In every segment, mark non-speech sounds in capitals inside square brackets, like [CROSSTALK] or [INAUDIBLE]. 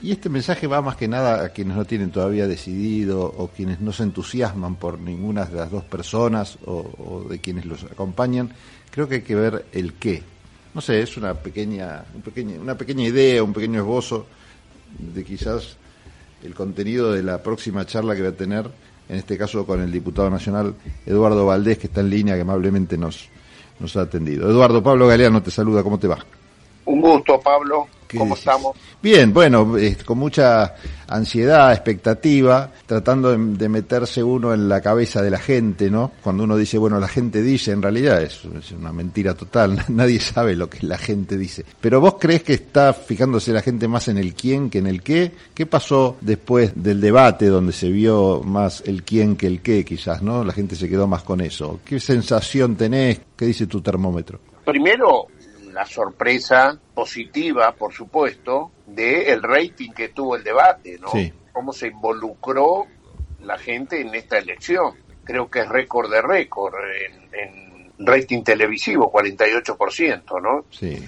Y este mensaje va más que nada a quienes no tienen todavía decidido o quienes no se entusiasman por ninguna de las dos personas o, de quienes los acompañan. Creo que hay que ver el qué. No sé, es una pequeña, una pequeña idea, un pequeño esbozo de quizás el contenido de la próxima charla que va a tener, en este caso con el diputado nacional Eduardo Valdés, que está en línea, que amablemente nos, nos ha atendido. Eduardo, Pablo Galeano te saluda, ¿cómo te va? Un gusto, Pablo. ¿Cómo estamos? Bien, bueno, con mucha ansiedad, expectativa, tratando de, meterse uno en la cabeza de la gente, ¿no? Cuando uno dice, bueno, la gente dice, en realidad es, una mentira total, [LAUGHS] nadie sabe lo que la gente dice. Pero vos crees que está fijándose la gente más en el quién que en el qué? ¿Qué pasó después del debate donde se vio más el quién que el qué, quizás, ¿no? La gente se quedó más con eso. ¿Qué sensación tenés? ¿Qué dice tu termómetro? Primero, la sorpresa positiva, por supuesto, de el rating que tuvo el debate, ¿no? Cómo se involucró la gente en esta elección. Creo que es récord de récord en, rating televisivo, 48%, ¿no? Sí.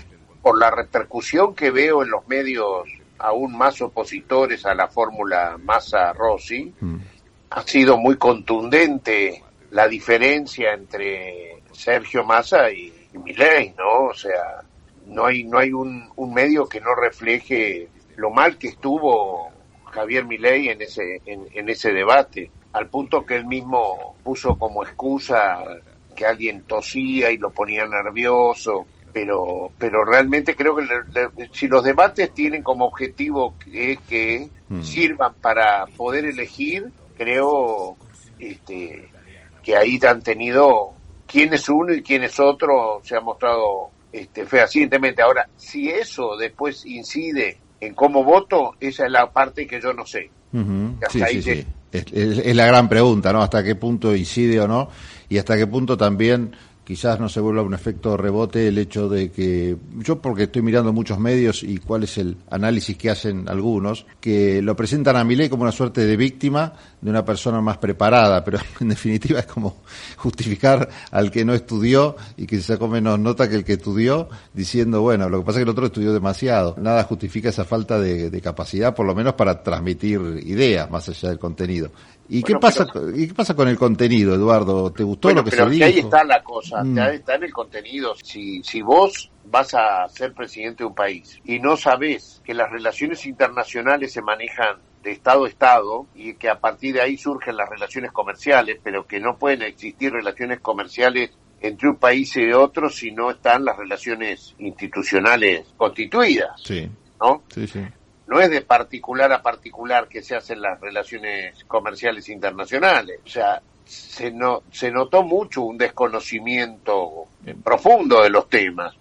Por la repercusión que veo en los medios aún más opositores a la fórmula Massa-Rossi, mm. ha sido muy contundente la diferencia entre Sergio Massa y Milei, ¿no? O sea, no hay, no hay un, un medio que no refleje lo mal que estuvo Javier Milei en ese, en, ese debate, al punto que él mismo puso como excusa que alguien tosía y lo ponía nervioso, pero, pero realmente creo que si los debates tienen como objetivo que, que mm. sirvan para poder elegir, creo este, que ahí han tenido quién es uno y quién es otro se ha mostrado este, fehacientemente. Ahora, si eso después incide en cómo voto, esa es la parte que yo no sé. sí, sí, sí. es, la gran pregunta, ¿no? Hasta qué punto incide o no, y hasta qué punto también quizás no se vuelva un efecto rebote el hecho de que yo porque estoy mirando muchos medios y cuál es el análisis que hacen algunos que lo presentan a Milei como una suerte de víctima de una persona más preparada, pero [LAUGHS] en definitiva es como justificar al que no estudió y que se sacó menos nota que el que estudió, diciendo, bueno, lo que pasa es que el otro estudió demasiado. Nada justifica esa falta de, capacidad, por lo menos para transmitir ideas más allá del contenido. ¿Y qué pasa y qué pasa con el contenido, Eduardo? ¿Te gustó lo que se dijo? ahí está la cosa, mm. está en el contenido. Si, si vos vas a ser presidente de un país y no sabés que las relaciones internacionales se manejan de Estado a Estado y que a partir de ahí surgen las relaciones comerciales, pero que no pueden existir relaciones comerciales entre un país y otro si no están las relaciones institucionales constituidas. Sí. ¿No? Sí, sí no es de particular a particular que se hacen las relaciones comerciales internacionales. O sea, se, no, se notó mucho un desconocimiento profundo de los temas.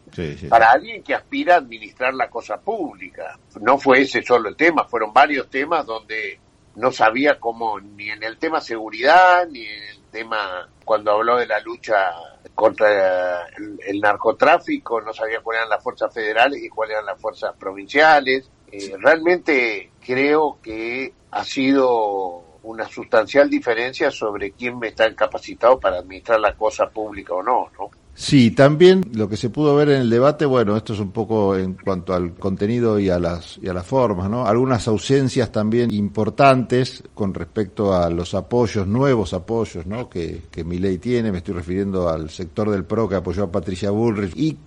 Para alguien que aspira a administrar la cosa pública. No fue ese solo el tema, fueron varios temas donde no sabía cómo, ni en el tema seguridad, ni en el tema, cuando habló de la lucha contra el narcotráfico, no sabía cuáles eran las fuerzas federales y cuáles eran las fuerzas provinciales eh, realmente creo que ha sido una sustancial diferencia sobre quién está capacitado para administrar la cosa pública o no, ¿no? Sí, también lo que se pudo ver en el debate, bueno, esto es un poco en cuanto al contenido y a las y a las formas, ¿no? Algunas ausencias también importantes con respecto a los apoyos, nuevos apoyos, ¿no? Que, que ley tiene, me estoy refiriendo al sector del PRO que apoyó a Patricia Bullrich y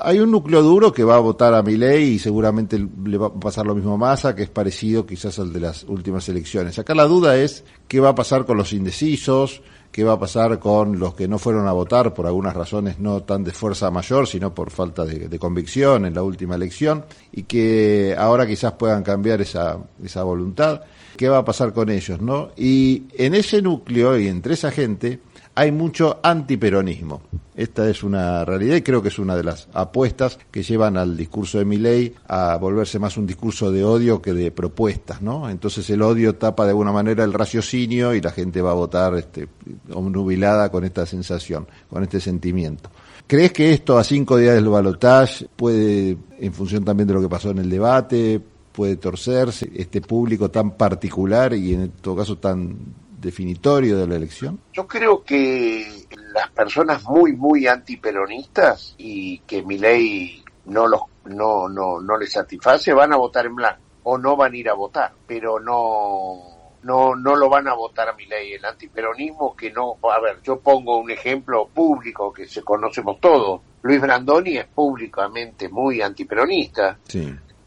hay un núcleo duro que va a votar a Milei y seguramente le va a pasar lo mismo a Massa, que es parecido quizás al de las últimas elecciones. Acá la duda es qué va a pasar con los indecisos, qué va a pasar con los que no fueron a votar por algunas razones no tan de fuerza mayor, sino por falta de, convicción en la última elección, y que ahora quizás puedan cambiar esa, esa voluntad. ¿Qué va a pasar con ellos, no? Y en ese núcleo y entre esa gente hay mucho antiperonismo. Esta es una realidad y creo que es una de las apuestas que llevan al discurso de Milei a volverse más un discurso de odio que de propuestas, ¿no? Entonces el odio tapa de alguna manera el raciocinio y la gente va a votar este, obnubilada con esta sensación, con este sentimiento. ¿Crees que esto a cinco días del balotaje puede, en función también de lo que pasó en el debate, puede torcerse este público tan particular y en todo caso tan definitorio de la elección? Yo creo que las personas muy, muy antiperonistas y que mi ley no, los, no, no, no les satisface van a votar en blanco. o no van a ir a votar, pero no no no lo van a votar a mi ley el antiperonismo que no a ver yo pongo un ejemplo público que se conocemos todos Luis Brandoni es públicamente muy antiperonista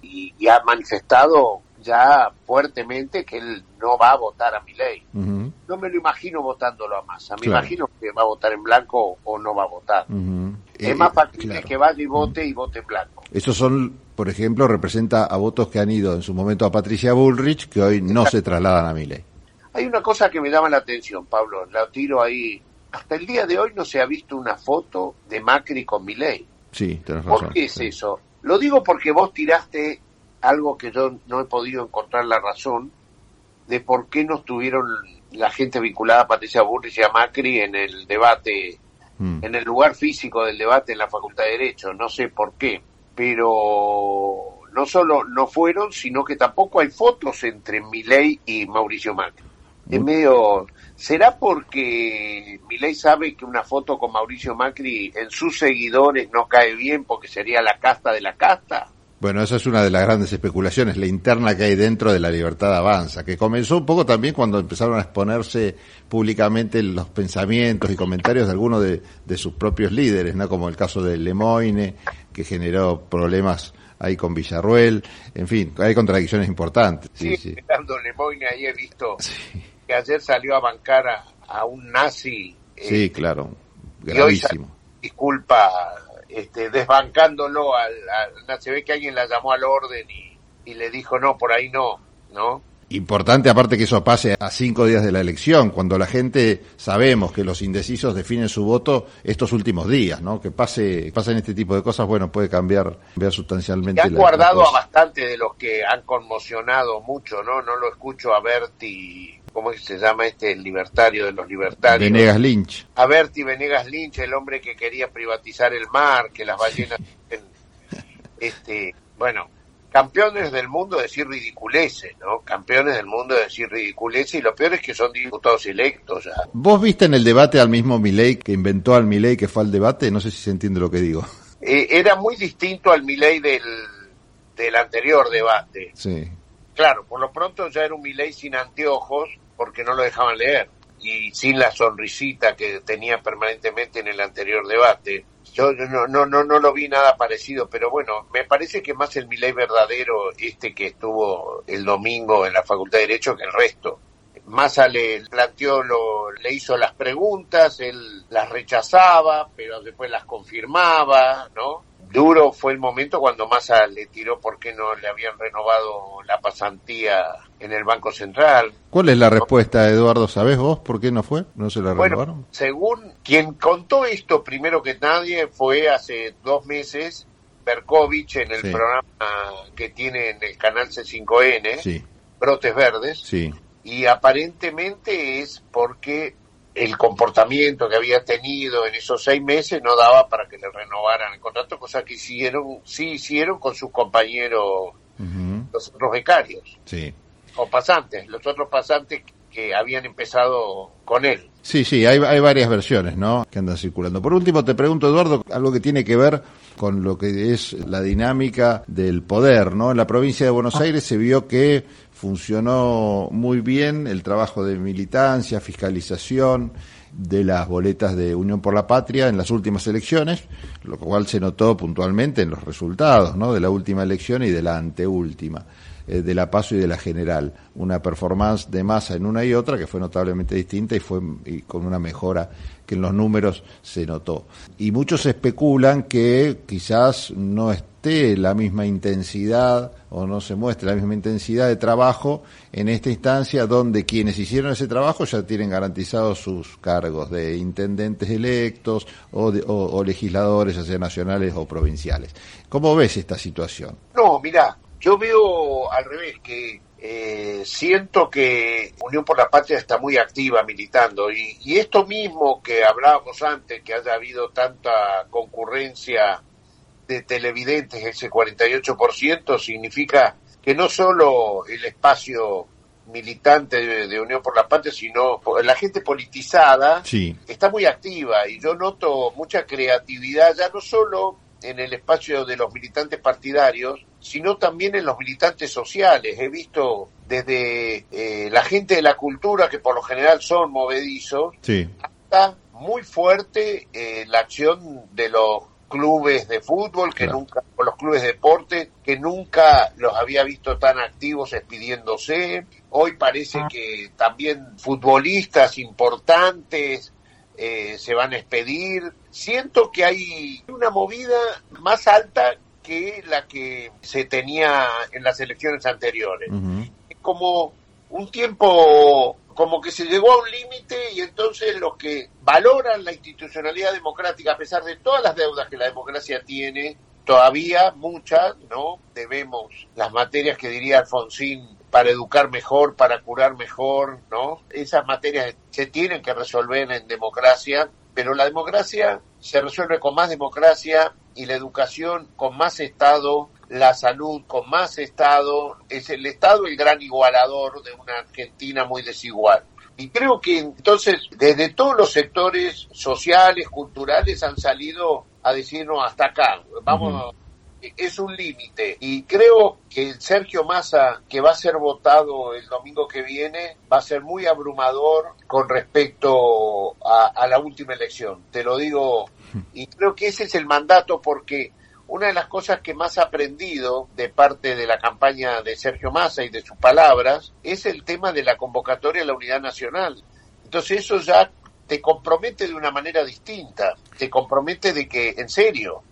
y, ha manifestado ya fuertemente que él no va a votar a mi ley. No me lo imagino votándolo a Massa, me imagino que va a votar en blanco o no va a votar. Es más eh, fácil que vaya y vote y vote en blanco. Esos son, por ejemplo, representa a votos que han ido en su momento a Patricia Bullrich, que hoy no se trasladan a mi ley. Hay una cosa que me llama la atención, Pablo, la tiro ahí. Hasta el día de hoy no se ha visto una foto de Macri con mi ley. Sí, tenés razón. ¿Por qué es eso? Lo digo porque vos tiraste algo que yo no he podido encontrar la razón de por qué no estuvieron la gente vinculada a Patricia Bullrich y a Macri en el debate, mm. en el lugar físico del debate en la Facultad de Derecho. No sé por qué, pero no solo no fueron, sino que tampoco hay fotos entre Milei y Mauricio Macri. Es medio... ¿Será porque Milei sabe que una foto con Mauricio Macri en sus seguidores no cae bien porque sería la casta de la casta? Bueno, esa es una de las grandes especulaciones, la interna que hay dentro de la libertad avanza, que comenzó un poco también cuando empezaron a exponerse públicamente los pensamientos y comentarios de algunos de, sus propios líderes, ¿no? Como el caso de Lemoine, que generó problemas ahí con Villarruel, en fin, hay contradicciones importantes. Sí, sí. Lemoine ahí he visto que ayer salió a bancar a, un nazi. Sí, eh, claro, gravísimo. disculpa este, desbancándolo al, se ve que alguien la llamó al orden y, y le dijo no, por ahí no, ¿no? Importante aparte que eso pase a cinco días de la elección, cuando la gente sabemos que los indecisos definen su voto estos últimos días, ¿no? Que pase, pasen este tipo de cosas, bueno, puede cambiar, cambiar sustancialmente. han guardado a bastante de los que han conmocionado mucho, ¿no? No lo escucho a Berti, ¿cómo se llama este el libertario de los libertarios? Venegas Lynch. A Berti Venegas Lynch, el hombre que quería privatizar el mar, que las ballenas, este, bueno, campeones del mundo de decir ridiculeces, ¿no? Campeones del mundo de decir ridiculeces y lo peor es que son diputados electos ya. ¿Vos viste en el debate al mismo Milei que inventó al Milei que fue al debate? No sé si se entiende lo que digo. Eh, era muy distinto al Milei del, del anterior debate. Sí. Claro, por lo pronto ya era un Milei sin anteojos porque no lo dejaban leer y sin la sonrisita que tenía permanentemente en el anterior debate. Yo no, no, no, no lo vi nada parecido, pero bueno, me parece que más el Milei verdadero, este que estuvo el domingo en la Facultad de Derecho, que el resto. Massa le planteó, lo, le hizo las preguntas, él las rechazaba, pero después las confirmaba, ¿no? Duro fue el momento cuando Massa le tiró por qué no le habían renovado la pasantía en el Banco Central. ¿Cuál es la respuesta, Eduardo? ¿Sabés vos por qué no fue? ¿No se la renovaron? según quien contó esto primero que nadie fue hace dos meses Berkovich en el programa que tiene en el canal C5N, Brotes Verdes. Sí. Y aparentemente es porque el comportamiento que había tenido en esos seis meses no daba para que le renovaran el contrato, cosa que hicieron, sí hicieron con sus compañeros, los otros becarios. Sí. O pasantes, los otros pasantes que habían empezado con él. Sí, sí, hay, hay varias versiones, ¿no? Que andan circulando. Por último, te pregunto, Eduardo, algo que tiene que ver con lo que es la dinámica del poder, ¿no? En la provincia de Buenos ah. Aires se vio que funcionó muy bien el trabajo de militancia, fiscalización de las boletas de Unión por la Patria en las últimas elecciones, lo cual se notó puntualmente en los resultados ¿no? de la última elección y de la anteúltima, eh, de la PASO y de la General. Una performance de masa en una y otra que fue notablemente distinta y fue con una mejora que en los números se notó. Y muchos especulan que quizás no esté la misma intensidad o no se muestre la misma intensidad de trabajo en esta instancia donde quienes hicieron ese trabajo ya tienen garantizados sus cargos de intendentes electos o, o, legisladores, ya sea nacionales o provinciales. ¿Cómo ves esta situación? No, mira, yo veo al revés que eh, siento que Unión por la Patria está muy activa militando y, y, esto mismo que hablábamos antes, que haya habido tanta concurrencia de televidentes, ese 48%, significa que no solo el espacio militante de, Unión por la Patria, sino la gente politizada está muy activa y yo noto mucha creatividad ya no solo en el espacio de los militantes partidarios, sino también en los militantes sociales. He visto desde eh, la gente de la cultura, que por lo general son movedizos, hasta muy fuerte eh, la acción de los clubes de fútbol que nunca o los clubes de deporte que nunca los había visto tan activos expidiéndose hoy parece ah. que también futbolistas importantes eh, se van a expedir siento que hay una movida más alta que la que se tenía en las elecciones anteriores como un tiempo como que se llegó a un límite y entonces los que valoran la institucionalidad democrática, a pesar de todas las deudas que la democracia tiene, todavía muchas, ¿no? Debemos las materias que diría Alfonsín para educar mejor, para curar mejor, ¿no? Esas materias se tienen que resolver en democracia, pero la democracia se resuelve con más democracia y la educación con más Estado la salud con más Estado, es el Estado el gran igualador de una Argentina muy desigual. Y creo que entonces desde todos los sectores sociales, culturales han salido a decirnos hasta acá, vamos, es un límite. Y creo que el Sergio Massa, que va a ser votado el domingo que viene, va a ser muy abrumador con respecto a, a la última elección. Te lo digo, y creo que ese es el mandato porque una de las cosas que más ha aprendido de parte de la campaña de Sergio Massa y de sus palabras es el tema de la convocatoria a la unidad nacional. Entonces eso ya te compromete de una manera distinta, te compromete de que, en serio,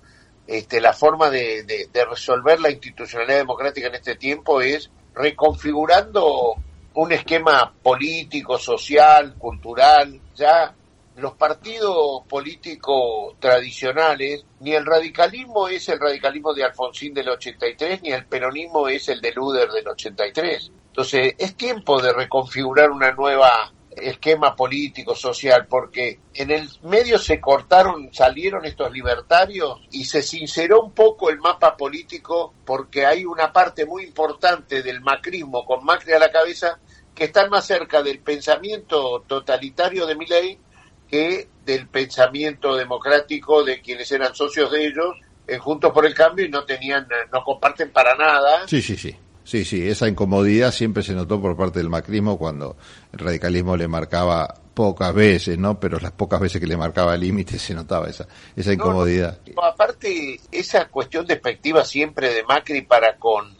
este, la forma de, de resolver la institucionalidad democrática en este tiempo es reconfigurando un esquema político, social, cultural, ya los partidos políticos tradicionales, ni el radicalismo es el radicalismo de Alfonsín del 83, ni el peronismo es el de Luder del 83. Entonces, es tiempo de reconfigurar una nueva esquema político, social, porque en el medio se cortaron, salieron estos libertarios y se sinceró un poco el mapa político porque hay una parte muy importante del macrismo con Macri a la cabeza que están más cerca del pensamiento totalitario de Milei que del pensamiento democrático de quienes eran socios de ellos, eh, Juntos por el Cambio, y no tenían, no comparten para nada. Sí, sí, sí. Sí, sí, esa incomodidad siempre se notó por parte del macrismo cuando el radicalismo le marcaba pocas veces, ¿no? Pero las pocas veces que le marcaba límites se notaba esa, esa incomodidad. aparte, esa cuestión despectiva siempre de Macri para con,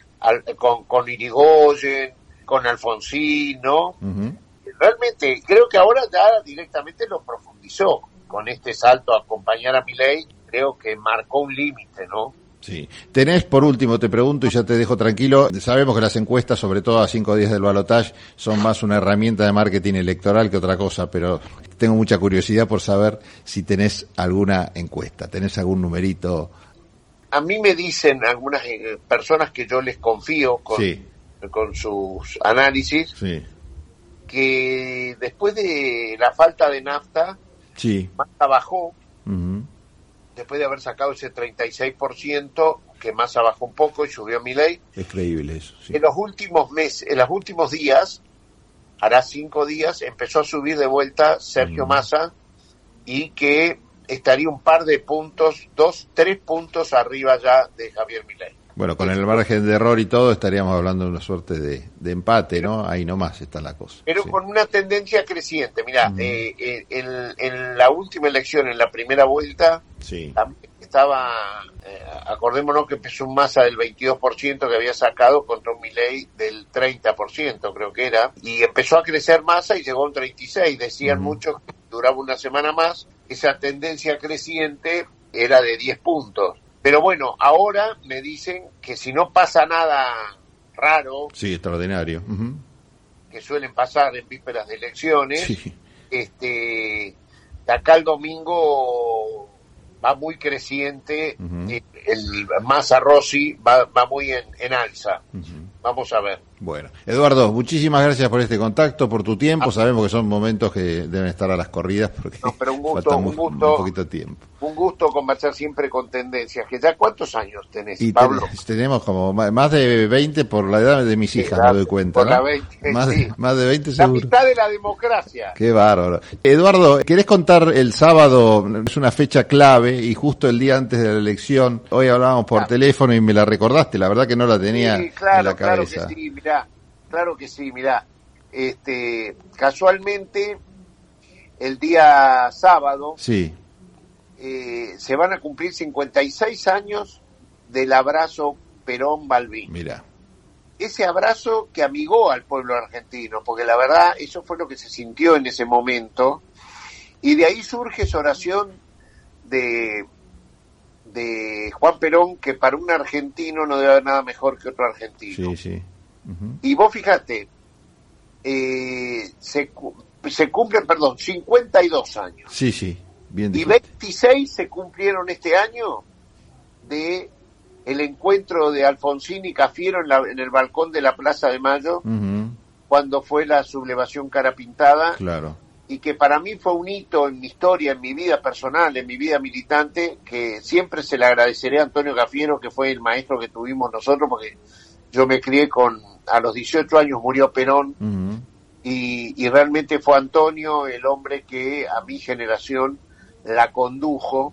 con, con Irigoyen, con Alfonsín, ¿no? Realmente creo que ahora ya directamente lo profundizó con este salto a acompañar a Milei, creo que marcó un límite, ¿no? Sí. Tenés, por último, te pregunto y ya te dejo tranquilo, sabemos que las encuestas, sobre todo a cinco días del balotaje, son más una herramienta de marketing electoral que otra cosa, pero tengo mucha curiosidad por saber si tenés alguna encuesta, tenés algún numerito. A mí me dicen algunas eh, personas que yo les confío con, con sus análisis, sí que después de la falta de nafta, sí. Massa bajó, después de haber sacado ese 36%, que Massa bajó un poco y subió mi ley. Es creíble eso. En los últimos meses, en los últimos días, hará cinco días, empezó a subir de vuelta Sergio Massa y que estaría un par de puntos, dos, tres puntos arriba ya de Javier Milei. Bueno, con el margen de error y todo estaríamos hablando de una suerte de, empate, ¿no? Ahí nomás está la cosa. Pero con una tendencia creciente. Mira, eh, eh, en, la última elección, en la primera vuelta, sí. estaba, eh, acordémonos que empezó un masa del 22% que había sacado contra un Milei del 30%, creo que era, y empezó a crecer masa y llegó a un 36%. Decían muchos que duraba una semana más. Esa tendencia creciente era de 10 puntos pero bueno, ahora me dicen que si no pasa nada raro. Sí, extraordinario. Que suelen pasar en vísperas de elecciones. Este, de acá el domingo va muy creciente. Eh, el Massa Rossi va, va muy en, en alza. Vamos a ver. Bueno, Eduardo, muchísimas gracias por este contacto, por tu tiempo. Sabemos que son momentos que deben estar a las corridas porque no, pero un gusto, un, gusto, un poquito de tiempo. Un gusto conversar siempre con tendencias. Que ya cuántos años tenés, Pablo? tenemos como más de 20 por la edad de mis hijas, me doy cuenta. Por la 20, más, sí. de, más de 20 seguro. La mitad de la democracia. Qué bárbaro. Eduardo, ¿querés contar el sábado? Es una fecha clave y justo el día antes de la elección. Hoy hablábamos por teléfono y me la recordaste. La verdad que no la tenía sí, claro, en la cabeza. Claro que sí, mirá claro que sí, mira, este, casualmente el día sábado sí. Eh, se van a cumplir 56 años del abrazo Perón-Balbín. Mira. Ese abrazo que amigó al pueblo argentino, porque la verdad eso fue lo que se sintió en ese momento, y de ahí surge esa oración de, de Juan Perón, que para un argentino no debe haber nada mejor que otro argentino. Sí, sí. Y vos fíjate, eh, se, se cumplen, perdón, 52 años. Sí, sí, bien Y 26 se cumplieron este año de el encuentro de Alfonsín y Cafiero en, la, en el balcón de la Plaza de Mayo, cuando fue la sublevación cara pintada. Claro. Y que para mí fue un hito en mi historia, en mi vida personal, en mi vida militante, que siempre se le agradeceré a Antonio Cafiero, que fue el maestro que tuvimos nosotros, porque yo me crié con, a los 18 años murió Perón y, y, realmente fue Antonio el hombre que a mi generación la condujo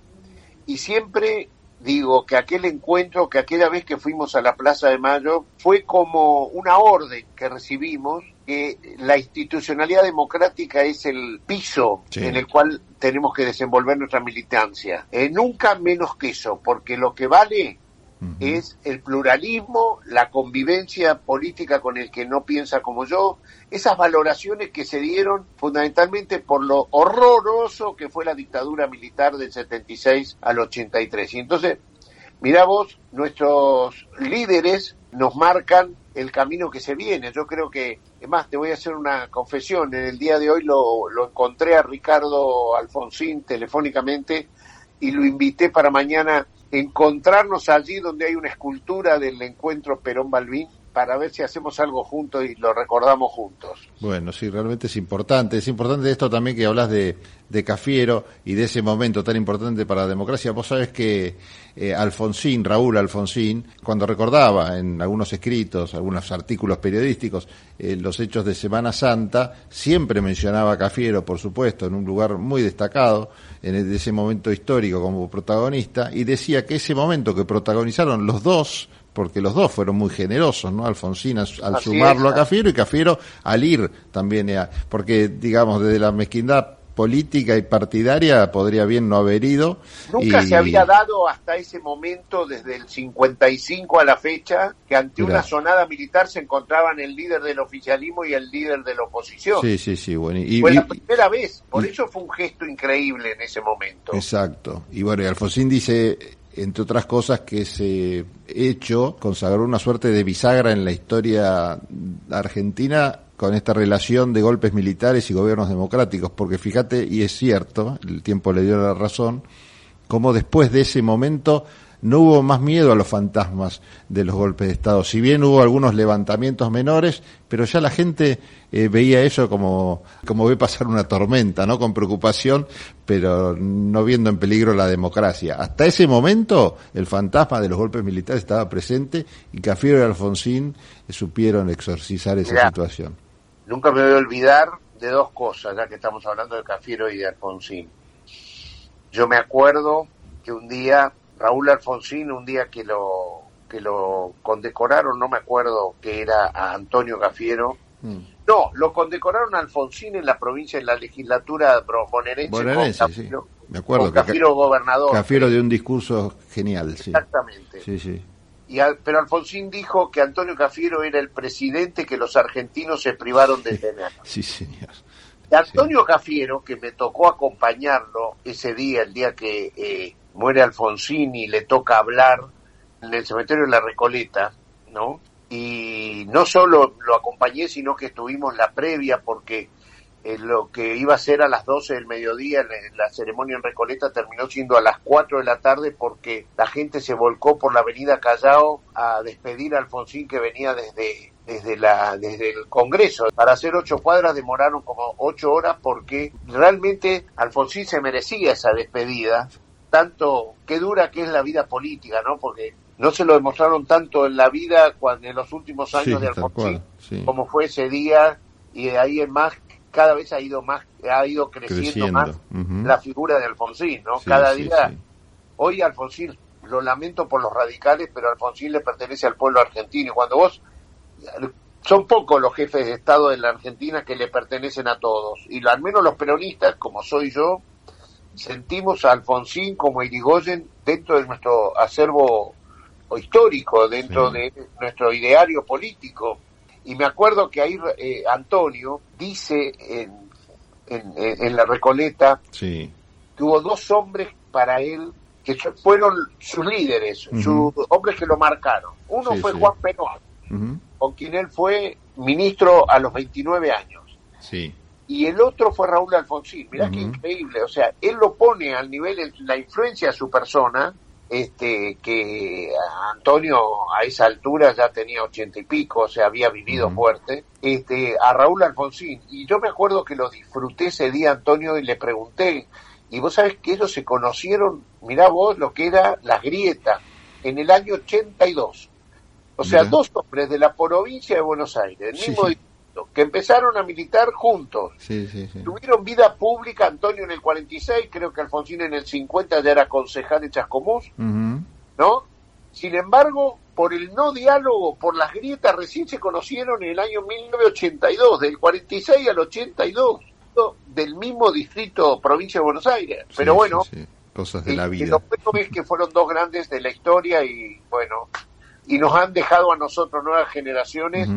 y siempre digo que aquel encuentro, que aquella vez que fuimos a la Plaza de Mayo fue como una orden que recibimos que la institucionalidad democrática es el piso Sí. en el cual tenemos que desenvolver nuestra militancia. Eh, nunca menos que eso, porque lo que vale es el pluralismo, la convivencia política con el que no piensa como yo, esas valoraciones que se dieron fundamentalmente por lo horroroso que fue la dictadura militar del 76 al 83. Y entonces, mira vos, nuestros líderes nos marcan el camino que se viene. Yo creo que, es más, te voy a hacer una confesión. En el día de hoy lo, lo encontré a Ricardo Alfonsín telefónicamente y lo invité para mañana encontrarnos allí donde hay una escultura del encuentro Perón-Balbín para ver si hacemos algo juntos y lo recordamos juntos. Bueno, sí, realmente es importante. Es importante esto también que hablas de, de Cafiero y de ese momento tan importante para la democracia. Vos sabés que eh, Alfonsín, Raúl Alfonsín, cuando recordaba en algunos escritos, algunos artículos periodísticos, eh, los hechos de Semana Santa, siempre mencionaba a Cafiero, por supuesto, en un lugar muy destacado en ese momento histórico como protagonista, y decía que ese momento que protagonizaron los dos, porque los dos fueron muy generosos, ¿no? Alfonsín al, al sumarlo es. a Cafiero y Cafiero al ir también, a, porque digamos, desde la mezquindad política y partidaria podría bien no haber ido. Nunca y... se había dado hasta ese momento, desde el 55 a la fecha, que ante Mirá. una sonada militar se encontraban el líder del oficialismo y el líder de la oposición. Sí, sí, sí, bueno. Y, fue y- la primera vez, por eso fue un gesto increíble en ese momento. Exacto. Y bueno, y Alfonsín dice, entre otras cosas, que ese hecho consagró una suerte de bisagra en la historia argentina con esta relación de golpes militares y gobiernos democráticos, porque fíjate, y es cierto, el tiempo le dio la razón, como después de ese momento no hubo más miedo a los fantasmas de los golpes de Estado. Si bien hubo algunos levantamientos menores, pero ya la gente eh, veía eso como, como ve pasar una tormenta, ¿no? Con preocupación, pero no viendo en peligro la democracia. Hasta ese momento, el fantasma de los golpes militares estaba presente y Cafiero y Alfonsín eh, supieron exorcizar esa Mirá. situación. Nunca me voy a olvidar de dos cosas, ya que estamos hablando de Cafiero y de Alfonsín. Yo me acuerdo que un día, Raúl Alfonsín, un día que lo, que lo condecoraron, no me acuerdo que era a Antonio Cafiero, Mm. no, lo condecoraron a Alfonsín en la provincia, en la legislatura bonaerense, Bonaerense, con sí. Me acuerdo con que gobernador. Cafiero dio un discurso genial, sí. Exactamente. Sí, sí. Y pero Alfonsín dijo que Antonio Cafiero era el presidente que los argentinos se privaron de tener. [LAUGHS] Sí, señor. Y Antonio Cafiero, que me tocó acompañarlo ese día, el día que eh, muere Alfonsín y le toca hablar en el cementerio de la Recoleta, ¿no? Y no solo lo acompañé, sino que estuvimos la previa porque eh, lo que iba a ser a las 12 del mediodía, la ceremonia en Recoleta terminó siendo a las 4 de la tarde porque la gente se volcó por la avenida Callao a despedir a Alfonsín que venía desde desde la desde el Congreso para hacer ocho cuadras demoraron como ocho horas porque realmente Alfonsín se merecía esa despedida tanto qué dura que es la vida política no porque no se lo demostraron tanto en la vida cuando en los últimos años de Alfonsín como fue ese día y de ahí en más cada vez ha ido más ha ido creciendo, más la figura de Alfonsín no cada día hoy Alfonsín lo lamento por los radicales pero Alfonsín le pertenece al pueblo argentino y cuando vos son pocos los jefes de Estado de la Argentina que le pertenecen a todos. Y al menos los peronistas, como soy yo, sentimos a Alfonsín como Irigoyen dentro de nuestro acervo histórico, dentro de nuestro ideario político. Y me acuerdo que ahí eh, Antonio dice en, en, la Recoleta que hubo dos hombres para él que fueron sus líderes, sus hombres que lo marcaron. Uno fue Juan Perón, con quien él fue ministro a los 29 años. Sí. Y el otro fue Raúl Alfonsín. Mirá qué increíble. O sea, él lo pone al nivel, la influencia a su persona, este, que Antonio a esa altura ya tenía ochenta y pico, o sea, había vivido fuerte, este, a Raúl Alfonsín. Y yo me acuerdo que lo disfruté ese día, Antonio, y le pregunté, y vos sabés que ellos se conocieron, mirá vos lo que era la grieta, en el año 82. O sea, dos hombres de la provincia de Buenos Aires, el mismo que empezaron a militar juntos. Tuvieron vida pública, Antonio en el 46, creo que Alfonsín en el 50 ya era concejal de Chascomús, ¿no? Sin embargo, por el no diálogo, por las grietas, recién se conocieron en el año 1982, del 46 al 82, del mismo distrito, provincia de Buenos Aires. Pero bueno, cosas de la vida. lo bueno es que fueron dos grandes de la historia y bueno, y nos han dejado a nosotros, nuevas generaciones,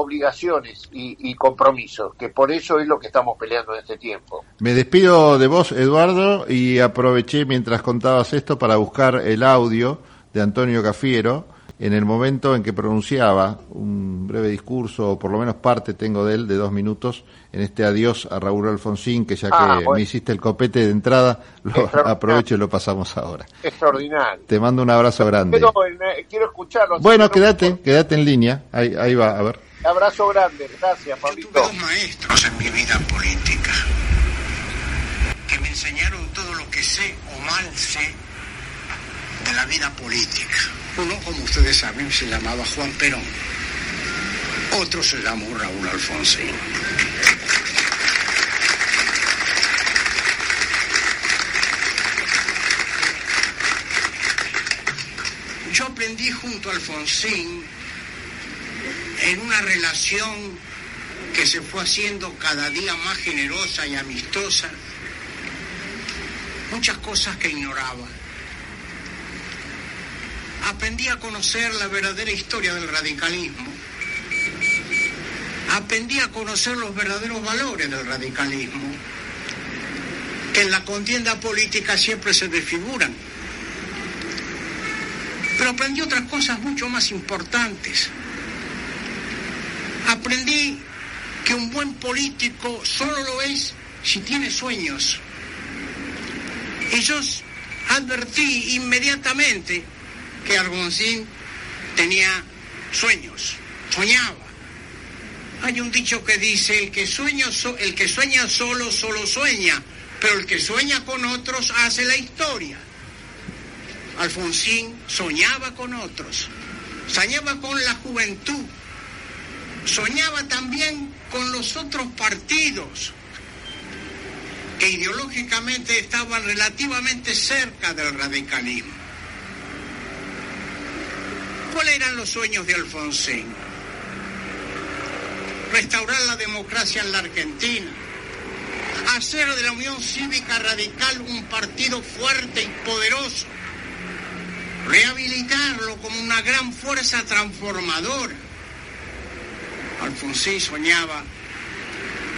obligaciones y, compromisos, que por eso es lo que estamos peleando en este tiempo. Me despido de vos, Eduardo, y aproveché mientras contabas esto para buscar el audio de Antonio Cafiero en el momento en que pronunciaba un breve discurso, o por lo menos parte tengo de él, de dos minutos, en este adiós a Raúl Alfonsín, que ya ah, que me hiciste el copete de entrada, lo aprovecho y lo pasamos ahora. Extraordinario. Te mando un abrazo grande. Eh, quiero escucharlo. Bueno, quédate, quédate en línea. Ahí, ahí va, a ver. Abrazo grande, gracias, Pablito. Tuve dos maestros en mi vida política que me enseñaron todo lo que sé o mal sé de la vida política. Uno, como ustedes saben, se llamaba Juan Perón. Otro se llamó Raúl Alfonsín. Yo aprendí junto a Alfonsín en una relación que se fue haciendo cada día más generosa y amistosa, muchas cosas que ignoraba aprendí a conocer la verdadera historia del radicalismo. Aprendí a conocer los verdaderos valores del radicalismo, que en la contienda política siempre se desfiguran. Pero aprendí otras cosas mucho más importantes. Aprendí que un buen político solo lo es si tiene sueños. Yo advertí inmediatamente que Alfonsín tenía sueños, soñaba. Hay un dicho que dice, el que, el que sueña solo, solo sueña, pero el que sueña con otros hace la historia. Alfonsín soñaba con otros, soñaba con la juventud, soñaba también con los otros partidos que ideológicamente estaban relativamente cerca del radicalismo. ¿Cuáles eran los sueños de Alfonsín? Restaurar la democracia en la Argentina, hacer de la Unión Cívica Radical un partido fuerte y poderoso, rehabilitarlo como una gran fuerza transformadora. Alfonsín soñaba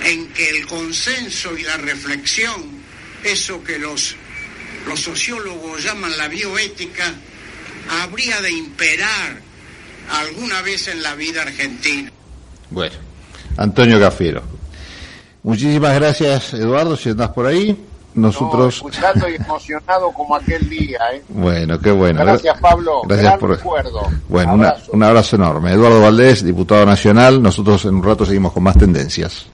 en que el consenso y la reflexión, eso que los, los sociólogos llaman la bioética, habría de imperar alguna vez en la vida argentina. Bueno, Antonio Gafiero. Muchísimas gracias, Eduardo, si andás por ahí. Nosotros. escuchando y emocionado como aquel día, ¿eh? Bueno, qué bueno. Gracias, Pablo. Gracias por. Recuerdo. Bueno, un abrazo enorme. Eduardo Valdés, diputado nacional. Nosotros en un rato seguimos con más tendencias.